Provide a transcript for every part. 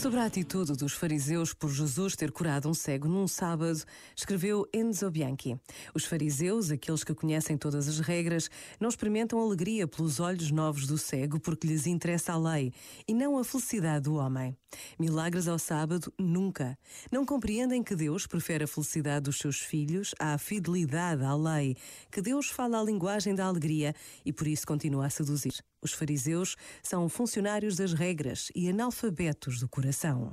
Sobre a atitude dos fariseus por Jesus ter curado um cego num sábado, escreveu Enzo Bianchi. Os fariseus, aqueles que conhecem todas as regras, não experimentam alegria pelos olhos novos do cego porque lhes interessa a lei e não a felicidade do homem. Milagres ao sábado, nunca. Não compreendem que Deus prefere a felicidade dos seus filhos à fidelidade à lei, que Deus fala a linguagem da alegria e por isso continua a seduzir. Os fariseus são funcionários das regras e analfabetos do coração.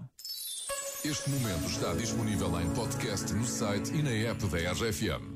Este momento está disponível em podcast no site e na app da RFM.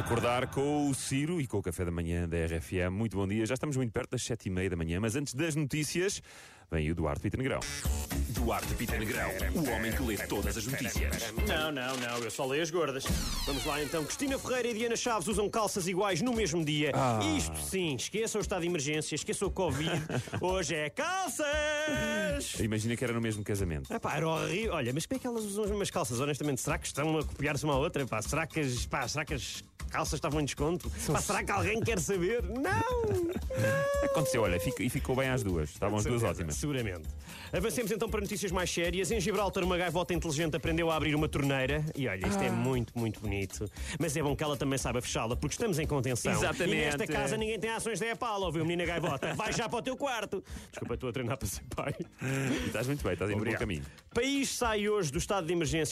acordar. Com o Ciro e com o café da manhã da RFM. Muito bom dia. Já estamos muito perto das sete e meia da manhã, mas antes das notícias, vem o Duarte Pita Negrão. Duarte Pita Negrão, o homem que lê todas as notícias. Não, não, não, eu só leio as gordas. Vamos lá então. Cristina Ferreira e Diana Chaves usam calças iguais no mesmo dia. Isto sim, esqueçam o estado de emergência, esqueçam o Covid. Hoje é calças! Imagina que era no mesmo casamento. Epá, era horrível. Olha, mas como é que elas usam as mesmas calças? Honestamente, será que estão a copiar-se uma à outra? Pá, será que as, pá, será que as calças estavam em desconto? Pá, será que alguém quer saber? Não! Aconteceu, olha, e ficou bem às duas. Estavam as duas ótimas. Seguramente. Avancemos então para notícias mais sérias. Em Gibraltar, uma gaivota inteligente aprendeu a abrir uma torneira. E olha, isto Ah. é muito, muito bonito. Mas é bom que ela também saiba fechá-la, porque estamos em contenção. Exatamente. E nesta casa ninguém tem ações da EPAL, ouviu, menina gaivota? Vai já para o teu quarto. Desculpa, estou a treinar para ser pai. E estás muito bem, estás no bom caminho. País sai hoje do estado de emergência.